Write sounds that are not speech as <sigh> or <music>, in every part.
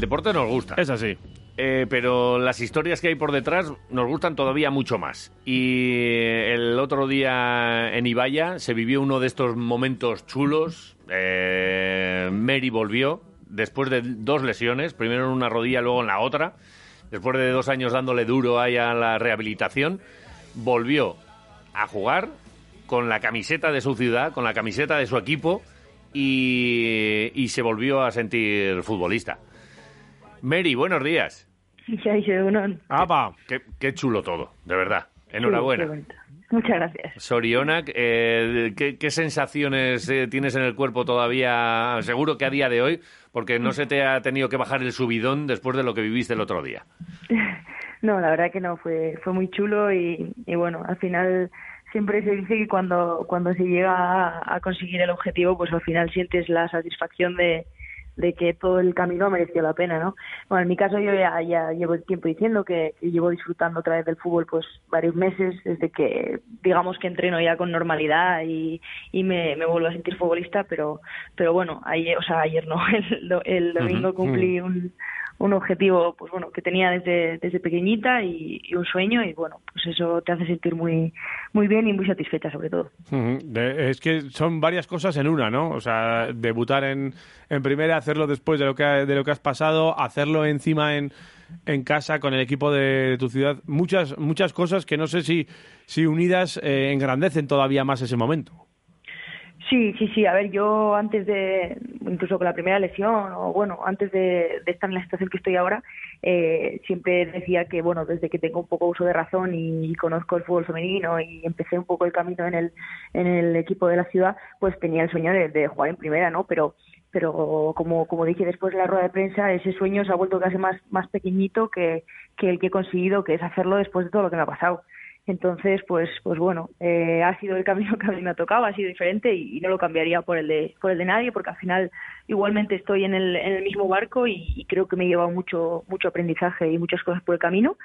deporte nos gusta. Es así. Eh, pero las historias que hay por detrás nos gustan todavía mucho más. Y el otro día en Ibaya se vivió uno de estos momentos chulos. Eh, Mary volvió después de dos lesiones, primero en una rodilla, luego en la otra. Después de dos años dándole duro ahí a la rehabilitación, volvió a jugar con la camiseta de su ciudad, con la camiseta de su equipo y, y se volvió a sentir futbolista. Mary, buenos días. ¡Apa! Qué, qué chulo todo, de verdad. Enhorabuena. Sí. Muchas gracias. Sorionak, eh, ¿qué, qué sensaciones eh, tienes en el cuerpo todavía? Seguro que a día de hoy, porque no se te ha tenido que bajar el subidón después de lo que viviste el otro día. <laughs> No, la verdad que no, fue, fue muy chulo y, y bueno, al final siempre se dice que cuando, cuando se llega a, a conseguir el objetivo, pues al final sientes la satisfacción de, de que todo el camino mereció la pena, ¿no? Bueno, en mi caso yo ya, ya llevo tiempo diciendo que, llevo disfrutando otra vez del fútbol pues varios meses desde que digamos que entreno ya con normalidad y, y me, me vuelvo a sentir futbolista, pero pero bueno, ayer, o sea, ayer no, <laughs> el, el domingo cumplí un, un objetivo pues bueno que tenía desde, desde pequeñita y, un sueño y bueno pues eso te hace sentir muy muy bien y muy satisfecha sobre todo es que son varias cosas en una, ¿no? O sea, debutar en, en primera, hacerlo después de lo que de lo que has pasado, hacerlo encima en, en casa con el equipo de, tu ciudad, muchas muchas cosas que no sé si si unidas eh, engrandecen todavía más ese momento. Sí, sí, sí. A ver, yo antes de, incluso con la primera lesión, o bueno, antes de, estar en la situación que estoy ahora, eh, siempre decía que, bueno, desde que tengo un poco uso de razón y, conozco el fútbol femenino y empecé un poco el camino en el, en el equipo de la ciudad, pues tenía el sueño de, de jugar en primera, ¿no? Pero pero como, como dije después de la rueda de prensa, ese sueño se ha vuelto casi más, más pequeñito que, que el que he conseguido, que es hacerlo después de todo lo que me ha pasado. Entonces, pues, pues bueno, eh, ha sido el camino <laughs> que a mí me ha tocado, ha sido diferente y, y no lo cambiaría por el de, por el de nadie, porque al final igualmente estoy en el, en el mismo barco y, y creo que me he llevado mucho, mucho aprendizaje y muchas cosas por el camino.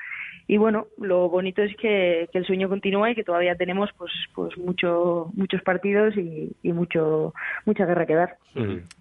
Y bueno, lo bonito es que, que el sueño continúa y que todavía tenemos pues, pues mucho, muchos partidos y, y mucho, mucha guerra que dar.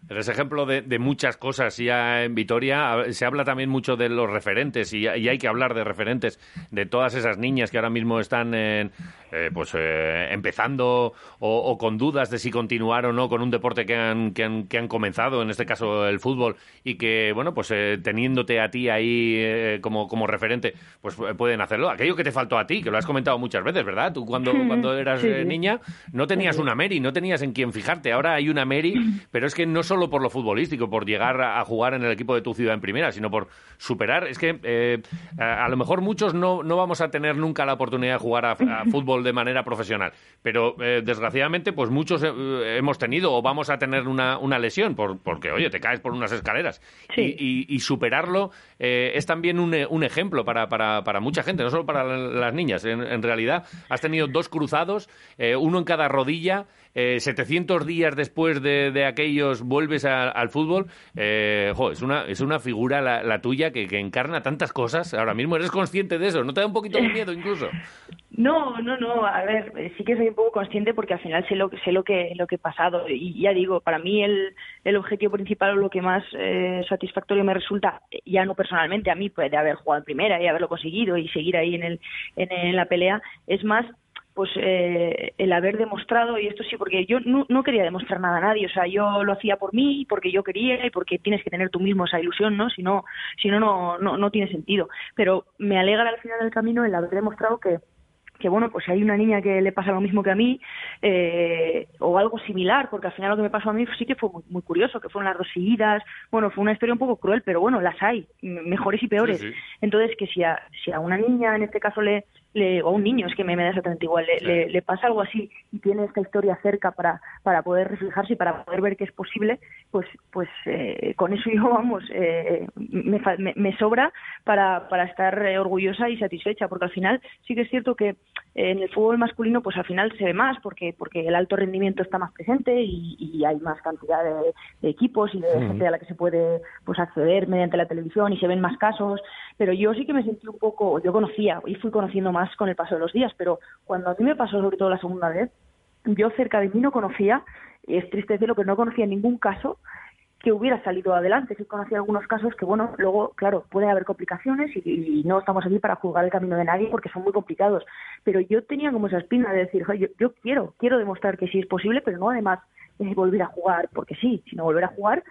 Eres ejemplo de, de muchas cosas ya en Vitoria. Se habla también mucho de los referentes y, y hay que hablar de referentes, de todas esas niñas que ahora mismo están en, eh, pues eh, empezando o, o con dudas de si continuar o no con un deporte que han, que han, que han comenzado, en este caso el fútbol, y que, bueno, pues eh, teniéndote a ti ahí eh, como, como referente, pues eh, pueden hacerlo. Aquello que te faltó a ti, que lo has comentado muchas veces, ¿verdad? Tú cuando, <laughs> cuando eras Sí, niña no tenías una Mary, no tenías en quién fijarte. Ahora hay una Mary, pero es que no solo por lo futbolístico, por llegar a, a jugar en el equipo de tu ciudad en primera, sino por superar. Es que eh, a, a lo mejor muchos no, no vamos a tener nunca la oportunidad de jugar a, a <laughs> fútbol de manera profesional, pero eh, desgraciadamente, pues muchos eh, hemos tenido o vamos a tener una, una lesión por, porque, oye, te caes por unas escaleras. Sí. Y, y- y superarlo eh, es también un, eh, un ejemplo para, para, para mucha gente, no solo para las niñas. En, en realidad, has tenido dos cruzados, eh, uno en cada rodilla. Eh, 700 días después de, de aquellos vuelves a- al fútbol. Eh, jo, es una, es una figura la, la tuya que, que encarna tantas cosas. Ahora mismo eres consciente de eso. ¿No te da un poquito de miedo incluso? No, no, no. A ver, eh, sí que soy un poco consciente porque al final sé lo, que- sé lo que lo que he pasado y ya digo, para mí el, el objetivo principal o lo que más eh, satisfactorio me resulta, ya no personalmente a mí, pues de haber jugado en primera y haberlo conseguido y seguir ahí en el en, en la pelea, es más pues eh, el haber demostrado y esto sí porque yo no, no quería demostrar nada a nadie o sea yo lo hacía por mí porque yo quería y porque tienes que tener tú mismo esa ilusión no si no si no no no, no tiene sentido pero me alegra al final del camino el haber demostrado que que bueno, pues si hay una niña que le pasa lo mismo que a mí, eh, o algo similar, porque al final lo que me pasó a mí sí que fue muy, muy curioso, que fueron las dos seguidas, bueno, fue una historia un poco cruel, pero bueno, las hay, mejores y peores. Sí, sí. Entonces, que si a, si a una niña, en este caso, le, le o a un niño, es que me, me da exactamente igual, le, Sí. le, le pasa algo así y tiene esta historia cerca para, para poder reflejarse y para poder ver que es posible, pues, pues eh, con eso yo, <laughs> vamos, eh, me, me, me sobra para, para estar eh, orgullosa y satisfecha, porque al final sí que es cierto que eh, en el fútbol masculino pues al final se ve más porque porque el alto rendimiento está más presente y, y hay más cantidad de, de equipos y de gente a la que se puede pues acceder mediante la televisión y se ven más casos pero yo sí que me sentí un poco yo conocía y fui conociendo más con el paso de los días pero cuando a mí me pasó sobre todo la segunda vez yo cerca de mí no conocía y es triste decirlo pero no conocía ningún caso que hubiera salido adelante. Sí conocía algunos casos que, bueno, luego, claro, puede haber complicaciones y, no estamos aquí para juzgar el camino de nadie porque son muy complicados. Pero yo tenía como esa espina de decir, yo, quiero, quiero demostrar que sí es posible, pero no además volver a jugar porque sí, sino volver a jugar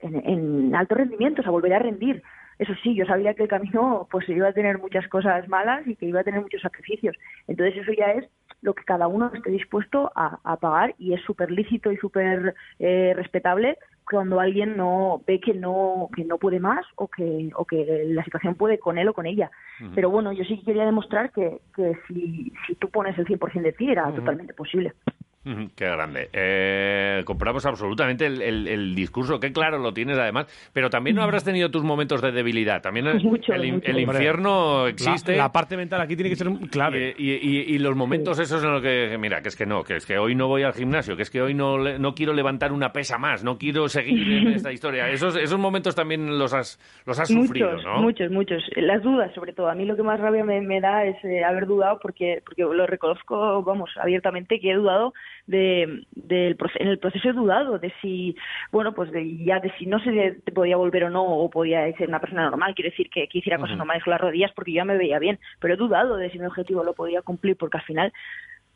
en, en alto rendimiento, o sea, volver a rendir. Eso sí, yo sabía que el camino pues iba a tener muchas cosas malas y que iba a tener muchos sacrificios. Entonces eso ya es lo que cada uno esté dispuesto a, pagar y es súper lícito y súper eh, respetable cuando alguien no ve que no que no puede más o que o que la situación puede con él o con ella. Pero bueno, yo sí quería demostrar que, que si, si tú pones el 100% de ti era totalmente posible. Qué grande. Eh, compramos absolutamente el, discurso, que claro lo tienes además, pero también no habrás tenido tus momentos de debilidad. También el, el, infierno existe. La, parte mental aquí tiene que ser clave. Y, los momentos esos en los que, mira, que es que no, que es que hoy no voy al gimnasio, que es que hoy no, no quiero levantar una pesa más, no quiero seguir en <laughs> esta historia. Esos, esos momentos también los has, los has sufrido, ¿no? Muchos, muchos. Las dudas, sobre todo. A mí lo que más rabia me, da es eh, haber dudado porque, porque lo reconozco, vamos, abiertamente que he dudado de, del en el proceso he dudado de si, bueno, pues de, ya de si no se podía volver o no, o podía ser una persona normal, quiero decir que, que hiciera cosas normales con las rodillas porque ya me veía bien, pero he dudado de si mi objetivo lo podía cumplir porque al final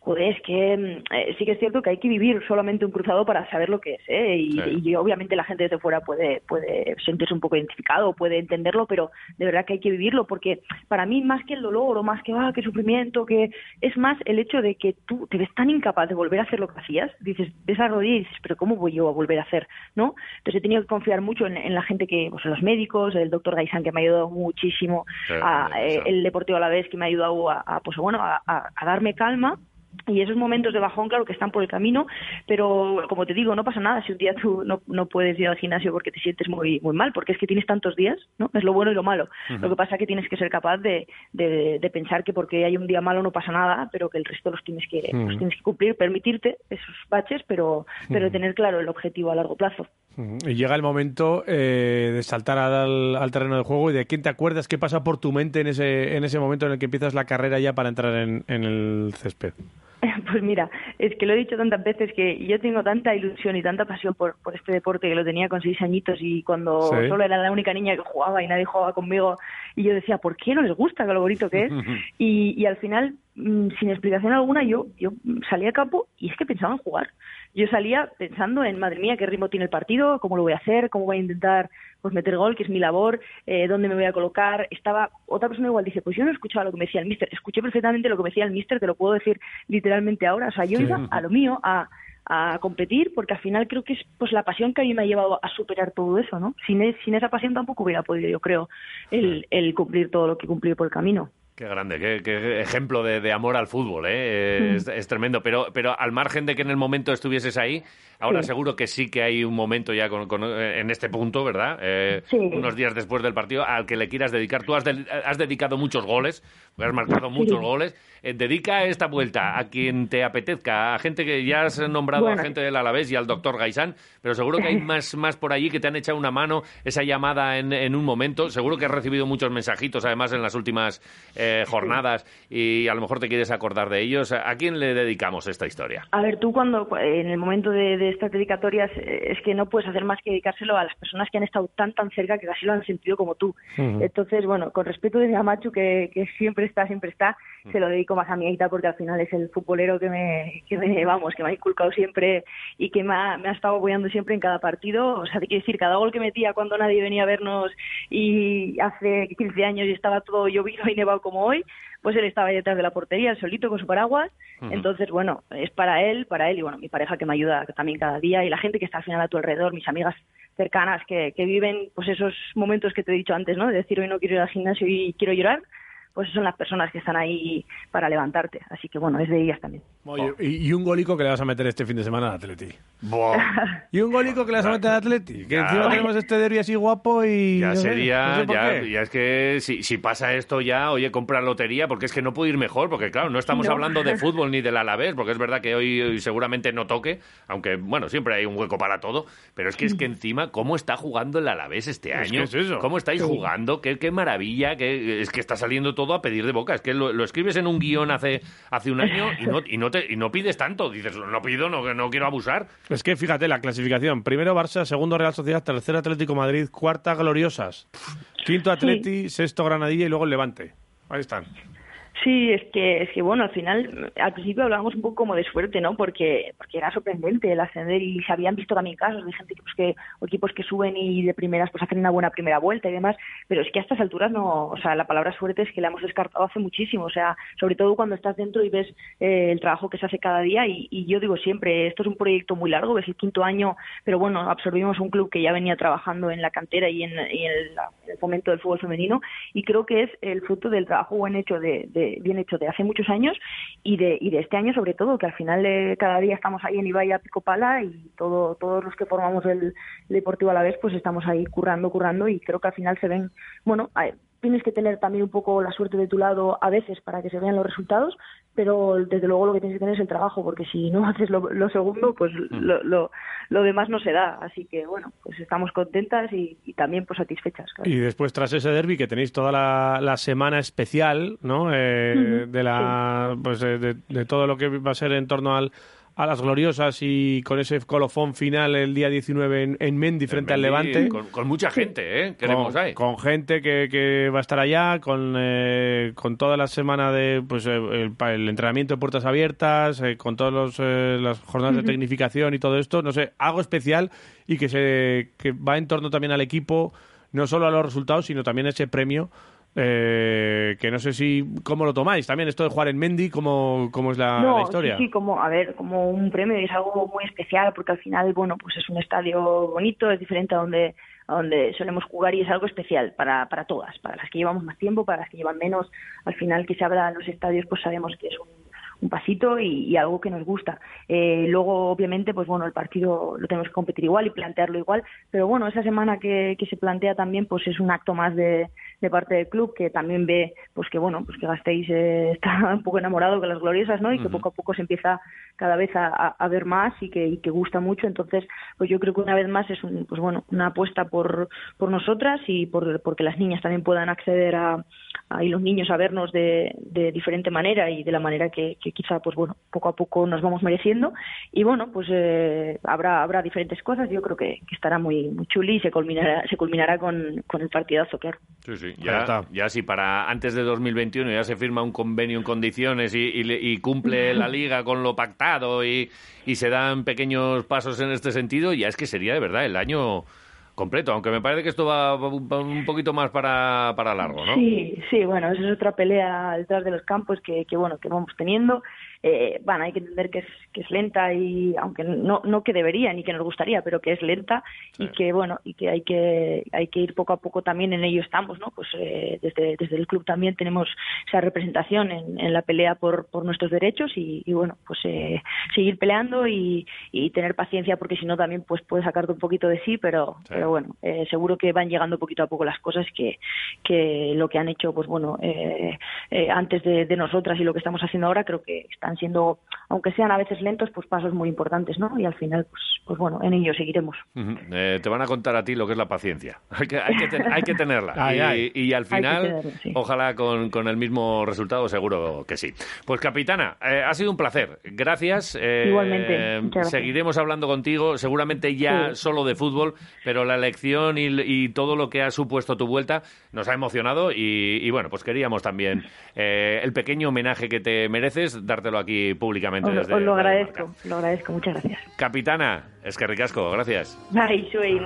joder, es que mm, eh, sí que es cierto que hay que vivir solamente un cruzado para saber lo que es, ¿eh? y, obviamente la gente desde fuera puede, puede sentirse un poco identificado, puede entenderlo, pero de verdad que hay que vivirlo, porque para mí más que el dolor o más que, ah, qué sufrimiento, que es más el hecho de que tú te ves tan incapaz de volver a hacer lo que hacías, dices, ves a rodilla y dices, pero ¿cómo voy yo a volver a hacer? ¿no? Entonces he tenido que confiar mucho en, la gente que, pues en los médicos, el doctor Gaisán que me ha ayudado muchísimo, a, eh, el Deportivo a la vez que me ha ayudado a, pues bueno, a darme calma y esos momentos de bajón, claro que están por el camino, pero como te digo, no pasa nada si un día tú no, no puedes ir al gimnasio porque te sientes muy muy mal, porque es que tienes tantos días, ¿no? Es lo bueno y lo malo. Lo que pasa es que tienes que ser capaz de, de, pensar que porque hay un día malo no pasa nada, pero que el resto los tienes que, los tienes que cumplir, permitirte esos baches, pero, pero tener claro el objetivo a largo plazo. Y llega el momento eh, de saltar al, al, terreno de juego y de quién te acuerdas, qué pasa por tu mente en ese, en ese momento en el que empiezas la carrera ya para entrar en, en el césped. <laughs> Pues mira, es que lo he dicho tantas veces que yo tengo tanta ilusión y tanta pasión por, por este deporte que lo tenía con seis añitos y cuando solo era la única niña que jugaba y nadie jugaba conmigo y yo decía, ¿por qué no les gusta lo bonito que es? <laughs> y, y al final, mm, sin explicación alguna, yo, yo salí a campo y es que pensaba en jugar yo salía pensando en, madre mía, qué ritmo tiene el partido, cómo lo voy a hacer, cómo voy a intentar pues meter gol, que es mi labor, eh, dónde me voy a colocar. Estaba otra persona igual dice, pues yo no escuchaba lo que me decía el mister, escuché perfectamente lo que me decía el mister, te lo puedo decir literalmente ahora. O sea, yo iba a lo mío, a, a competir, porque al final creo que es pues la pasión que a mí me ha llevado a superar todo eso, ¿no? Sin, sin esa pasión tampoco hubiera podido, yo creo, el, el cumplir todo lo que cumplí por el camino. Qué grande, qué, ejemplo de, amor al fútbol, ¿eh? Es, es, tremendo. Pero, pero al margen de que en el momento estuvieses ahí, Ahora seguro que sí que hay un momento ya con, eh, en este punto, ¿verdad? Eh, unos días después del partido al que le quieras dedicar. Tú has, has dedicado muchos goles, has marcado muchos goles. Eh, dedica esta vuelta a quien te apetezca, a gente que ya has nombrado, a gente del Alavés y al doctor Gaisán, pero seguro que hay <laughs> más, más por allí que te han echado una mano, esa llamada en, en un momento. Seguro que has recibido muchos mensajitos, además, en las últimas jornadas y a lo mejor te quieres acordar de ellos. ¿A quién le dedicamos esta historia? A ver, tú cuando, en el momento de estas dedicatorias eh, es que no puedes hacer más que dedicárselo a las personas que han estado tan tan cerca que casi lo han sentido como tú. Entonces, bueno, con respeto de mi amachu que, que siempre está, siempre está, se lo dedico más a mi Aita porque al final es el futbolero que me, que me vamos, que me ha inculcado siempre y que me ha, me ha estado apoyando siempre en cada partido. O sea, te quiero decir, cada gol que metía cuando nadie venía a vernos y hace 15 años y estaba todo llovido y nevado como hoy, pues él estaba detrás de la portería, el solito con su paraguas. Entonces, bueno, es para él, para él y bueno, mi pareja que me ayuda también cada día y la gente que está al final a tu alrededor, mis amigas cercanas que, que viven pues esos momentos que te he dicho antes, ¿no? De decir hoy no quiero ir al gimnasio y quiero llorar pues son las personas que están ahí para levantarte. Así que bueno, es de ellas también. y, un golico que le vas a meter este fin de semana al Atleti. <laughs> y un golico que le vas a meter al Atleti. Que encima tenemos este derby así guapo y... Ya sería, ya, ya, es que si, si, pasa esto ya, oye, compra lotería, porque es que no puede ir mejor, porque claro, no estamos hablando de <laughs> fútbol ni del Alavés, porque es verdad que hoy, seguramente no toque, aunque bueno, siempre hay un hueco para todo, pero es que es que encima, ¿cómo está jugando el Alavés este año? Es eso. ¿Cómo estáis jugando? ¿Qué, qué maravilla, que es que está saliendo todo todo a pedir de boca. Es que lo, escribes en un guion hace, hace un año y no, y, no te, y no pides tanto. Dices, no pido, no, no quiero abusar. Es que fíjate la clasificación. Primero Barça, segundo Real Sociedad, tercero Atlético Madrid, cuarta Gloriosas, quinto Atleti, sexto Granadilla y luego el Levante. Ahí están. Sí, es que, es que bueno, al final, al principio hablábamos un poco como de suerte, ¿no? Porque, porque era sorprendente el ascender y se habían visto también casos de gente pues, que, o equipos que suben y de primeras pues hacen una buena primera vuelta y demás, pero es que a estas alturas no, o sea, la palabra suerte es que la hemos descartado hace muchísimo, o sea, sobre todo cuando estás dentro y ves eh, el trabajo que se hace cada día y, y, yo digo siempre, esto es un proyecto muy largo, es el quinto año, pero bueno, absorbimos un club que ya venía trabajando en la cantera y en, el, fomento del fútbol femenino y creo que es el fruto del trabajo buen hecho de bien hecho de hace muchos años y de, y de este año sobre todo, que al final de cada día estamos ahí en Ibaya Picopala y todo, todos los que formamos el, Deportivo a la vez pues estamos ahí currando, currando y creo que al final se ven, bueno, tienes que tener también un poco la suerte de tu lado a veces para que se vean los resultados, pero desde luego lo que tienes que tener es el trabajo, porque si no <laughs> haces lo, segundo, pues mm. lo, lo, lo, demás no se da. Así que bueno, pues estamos contentas y, también pues satisfechas. Y después tras ese derby que tenéis toda la, semana especial, ¿no? Eh, de la, pues de, de todo lo que va a ser en torno al a las gloriosas y con ese colofón final el día 19 en, Mendy frente al Levante. Con, mucha gente, ¿eh? Queremos con, ahí. con gente que, que, va a estar allá, con, eh, con toda la semana de pues eh, el, entrenamiento de puertas abiertas, eh, con todas las jornadas de tecnificación y todo esto. No sé, algo especial y que, se, que va en torno también al equipo, no solo a los resultados, sino también a ese premio eh, que no sé si cómo lo tomáis también esto de jugar en Mendy cómo, cómo es la, historia sí, como a ver como un premio es algo muy especial porque al final bueno pues es un estadio bonito es diferente a donde a donde solemos jugar y es algo especial para, para todas, para las que llevamos más tiempo, para las que llevan menos. Al final que se habla en los estadios, pues sabemos que es un, un pasito y, algo que nos gusta. Eh, luego, obviamente, pues bueno, el partido lo tenemos que competir igual y plantearlo igual, pero bueno, esa semana que, que se plantea también, pues es un acto más de, de parte del club que también ve, pues que bueno, pues que Gasteiz eh, <laughs> está un poco enamorado con las gloriosas, ¿no? Y que poco a poco se empieza cada vez a, a, ver más y que, y que gusta mucho. Entonces, pues yo creo que una vez más es un, pues bueno, una apuesta por, por nosotras y por porque las niñas también puedan acceder a, a y los niños a vernos de, de diferente manera y de la manera que quizá pues bueno poco a poco nos vamos mereciendo. Y bueno pues eh, habrá habrá diferentes cosas. Yo creo que, estará muy muy chuli y se culminará se culminará con, con el partidazo claro. Sí sí ya, ya si para antes de 2021 ya se firma un convenio en condiciones y, y, cumple <laughs> la liga con lo pactado y, y se dan pequeños pasos en este sentido ya es que sería de verdad el año completo, aunque me parece que esto va un poquito más para, para largo, ¿no? Sí, sí, bueno, esa es otra pelea detrás de los campos que, que bueno, que vamos teniendo eh, bueno, hay que entender que es, que es lenta y aunque no, no que debería ni que nos gustaría, pero que es lenta y que bueno y que hay que hay que ir poco a poco también en ello estamos, ¿no? Pues eh, desde, desde el club también tenemos esa representación en, en la pelea por, por nuestros derechos y, y bueno pues eh, seguir peleando y, y, tener paciencia porque si no también pues puede sacarte un poquito de sí, pero pero bueno eh, seguro que van llegando poquito a poco las cosas que que lo que han hecho pues bueno eh, eh, antes de, de nosotras y lo que estamos haciendo ahora creo que está están siendo, aunque sean a veces lentos, pues pasos muy importantes, ¿no? Y al final, pues, pues bueno, en ello seguiremos. Eh, te van a contar a ti lo que es la paciencia. <laughs> Hay que, hay que, hay que tenerla. <laughs> y, al final, ojalá con, con, el mismo resultado, seguro que sí. Pues capitana, eh, ha sido un placer. Gracias. Eh, Igualmente. Seguiremos hablando contigo, seguramente ya solo de fútbol, pero la elección y, todo lo que ha supuesto tu vuelta nos ha emocionado y, bueno, pues queríamos también el pequeño homenaje que te mereces, dártelo aquí públicamente. Os, lo agradezco, lo agradezco, muchas gracias. Capitana, es que ricasco, gracias. Ay, soy,